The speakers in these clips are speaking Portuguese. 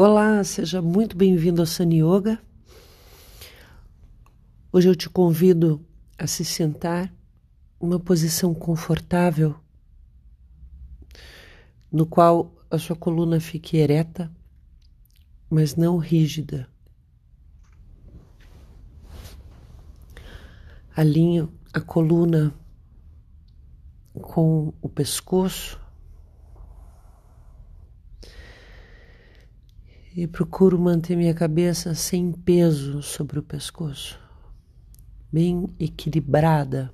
Olá, seja muito bem-vindo ao Sun Yoga. Hoje eu te convido a se sentar uma posição confortável, no qual a sua coluna fique ereta, mas não rígida. Alinho a coluna com o pescoço e procuro manter minha cabeça sem peso sobre o pescoço, bem equilibrada.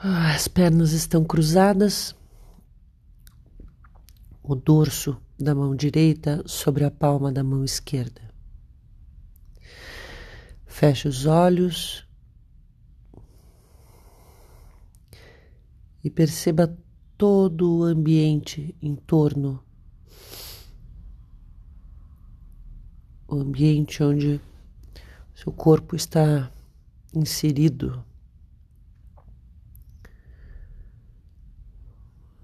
As pernas estão cruzadas, o dorso da mão direita sobre a palma da mão esquerda. Feche os olhos perceba todo o ambiente em torno. O ambiente onde seu corpo está inserido.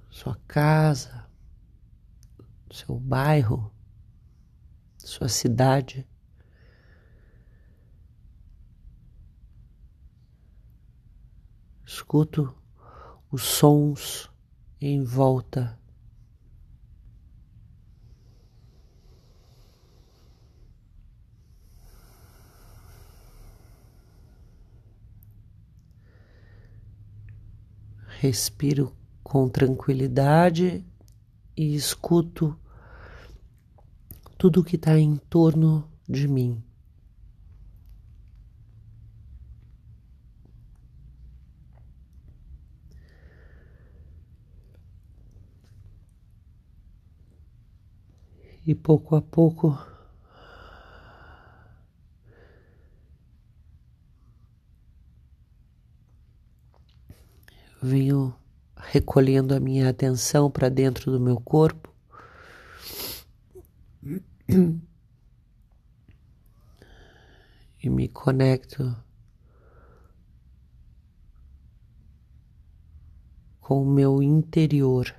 Sua casa, seu bairro, sua cidade. Escuto os sons em volta. Respiro com tranquilidade e escuto tudo que está em torno de mim. E pouco a pouco venho recolhendo a minha atenção para dentro do meu corpo. E me conecto com o meu interior.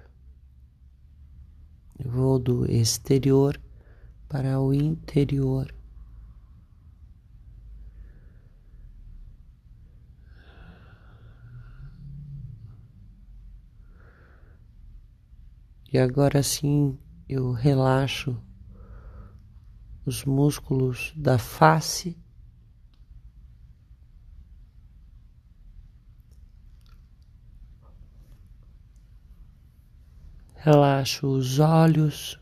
Vou do exterior para o interior. E agora sim eu relaxo os músculos da face. Relaxo os olhos.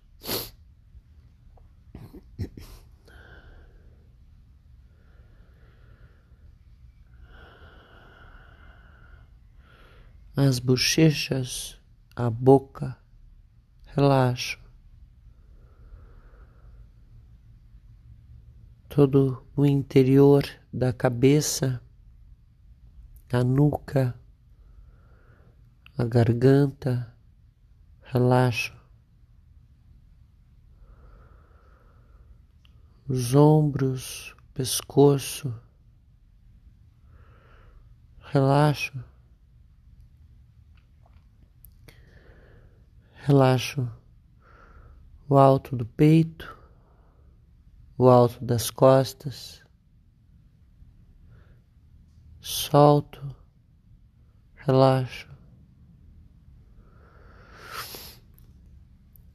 As bochechas, a boca, relaxo. Todo o interior da cabeça, a nuca, a garganta, relaxo. Os ombros, pescoço, relaxo. Relaxo o alto do peito, o alto das costas. Solto, relaxo.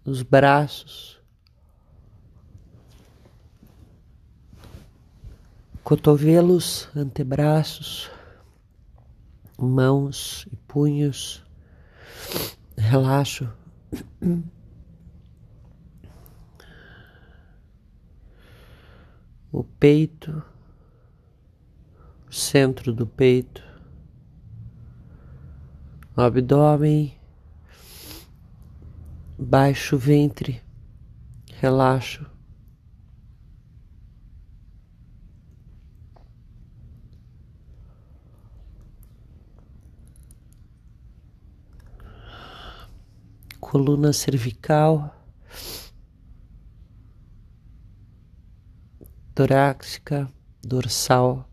Os braços, cotovelos, antebraços, mãos e punhos. Relaxo. O peito, o centro do peito, o abdômen baixo ventre, relaxo. Coluna cervical, torácica, dorsal.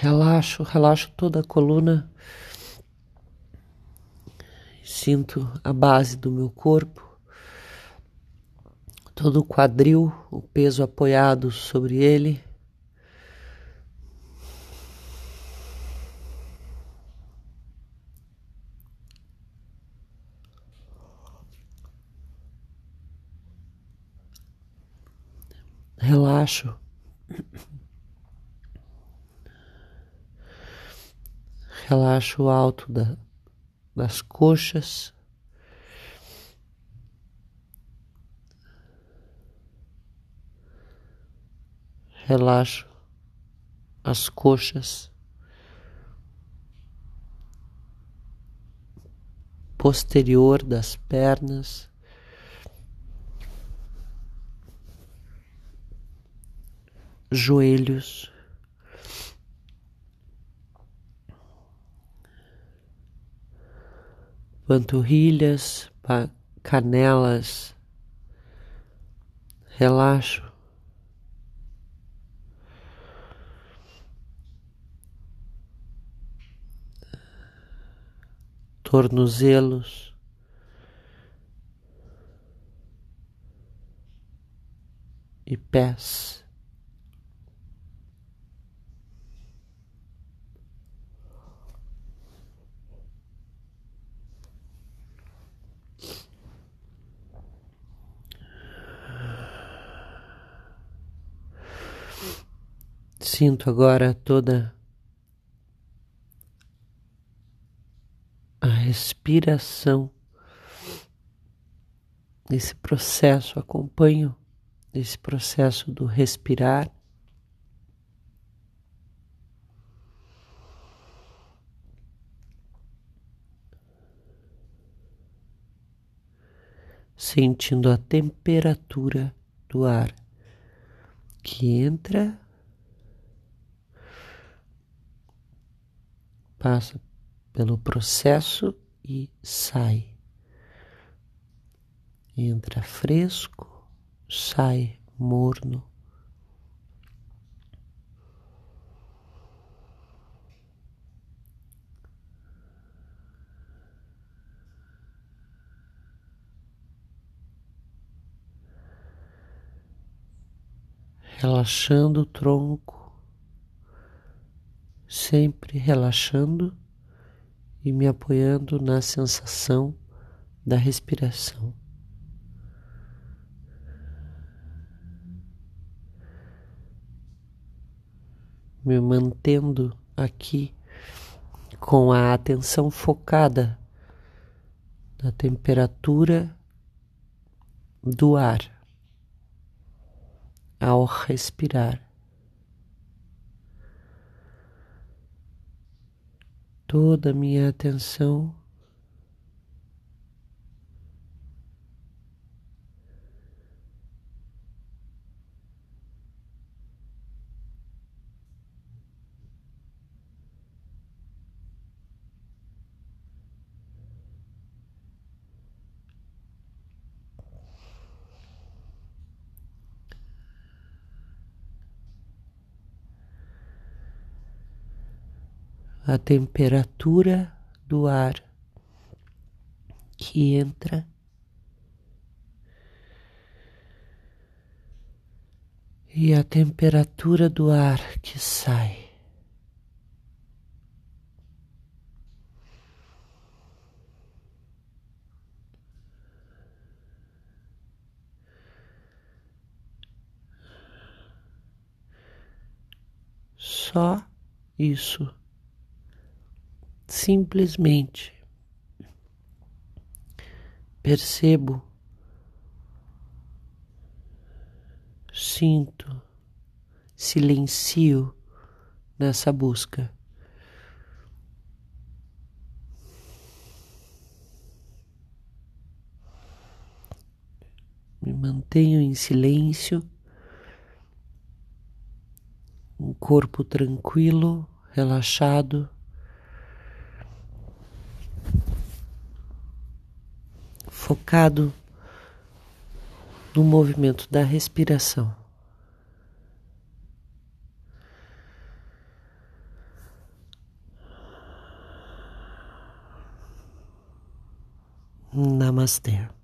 Relaxo, relaxo toda a coluna. Sinto a base do meu corpo, todo o quadril, o peso apoiado sobre ele. Relaxo. Relaxo o alto da, das coxas. Relaxo as coxas. Posterior das pernas. Joelhos. Panturrilhas, canelas. Relaxo. Tornozelos. E pés. Sinto agora toda a respiração, esse processo, acompanho esse processo do respirar. Sentindo a temperatura do ar que entra passa pelo processo e sai. Entra fresco, sai morno. Relaxando o tronco sempre relaxando e me apoiando na sensação da respiração. Me mantendo aqui com a atenção focada na temperatura do ar ao respirar. Toda a minha atenção a temperatura do ar que entra e a temperatura do ar que sai. Só isso simplesmente percebo, sinto, silencio nessa busca. Me mantenho em silêncio, um corpo tranquilo, relaxado. focado no movimento da respiração. Namastê.